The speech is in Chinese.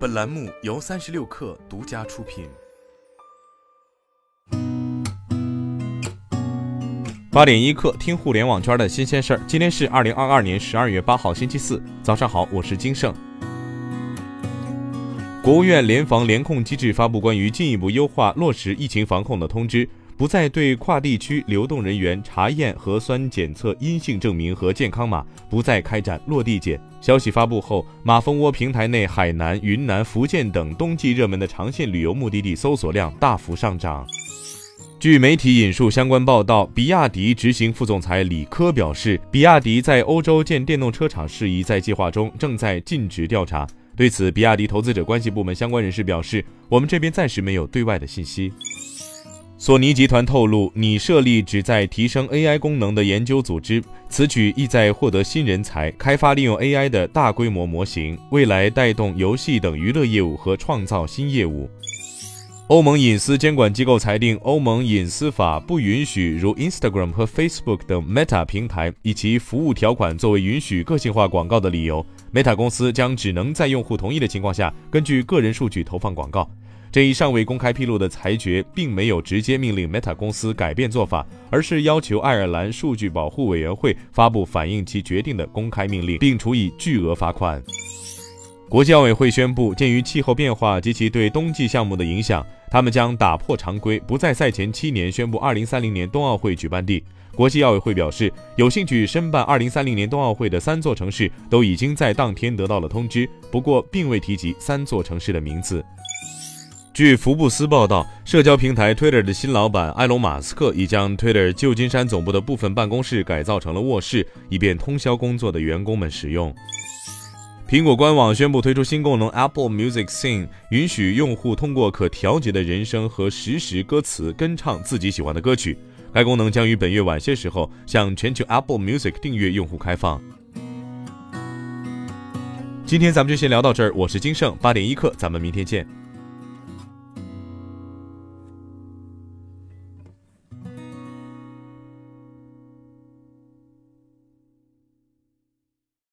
本栏目由三十六氪独家出品。八点一刻，听互联网圈的新鲜事儿。今天是二零二二年十二月八号，星期四，早上好，我是金盛。国务院联防联控机制发布关于进一步优化落实疫情防控的通知。不再对跨地区流动人员查验核酸检测阴性证明和健康码，不再开展落地检。消息发布后，马蜂窝平台内海南、云南、福建等冬季热门的长线旅游目的地搜索量大幅上涨。据媒体引述相关报道，比亚迪执行副总裁李科表示，比亚迪在欧洲建电动车厂事宜在计划中，正在尽职调查。对此，比亚迪投资者关系部门相关人士表示，我们这边暂时没有对外的信息。索尼集团透露，拟设立旨在提升 AI 功能的研究组织，此举意在获得新人才，开发利用 AI 的大规模模型，未来带动游戏等娱乐业务和创造新业务。欧盟隐私监管机构裁定，欧盟隐私法不允许如 Instagram 和 Facebook 等 Meta 平台以其服务条款作为允许个性化广告的理由，Meta 公司将只能在用户同意的情况下，根据个人数据投放广告。这一尚未公开披露的裁决，并没有直接命令 Meta 公司改变做法，而是要求爱尔兰数据保护委员会发布反映其决定的公开命令，并处以巨额罚款。国际奥委会宣布，鉴于气候变化及其对冬季项目的影响，他们将打破常规，不在赛前七年宣布2030年冬奥会举办地。国际奥委会表示，有兴趣申办2030年冬奥会的三座城市都已经在当天得到了通知，不过并未提及三座城市的名字。据福布斯报道，社交平台 Twitter 的新老板埃隆·马斯克已将 Twitter 旧金山总部的部分办公室改造成了卧室，以便通宵工作的员工们使用。苹果官网宣布推出新功能 Apple Music Sing，允许用户通过可调节的人声和实时歌词跟唱自己喜欢的歌曲。该功能将于本月晚些时候向全球 Apple Music 订阅用户开放。今天咱们就先聊到这儿，我是金盛，八点一刻，咱们明天见。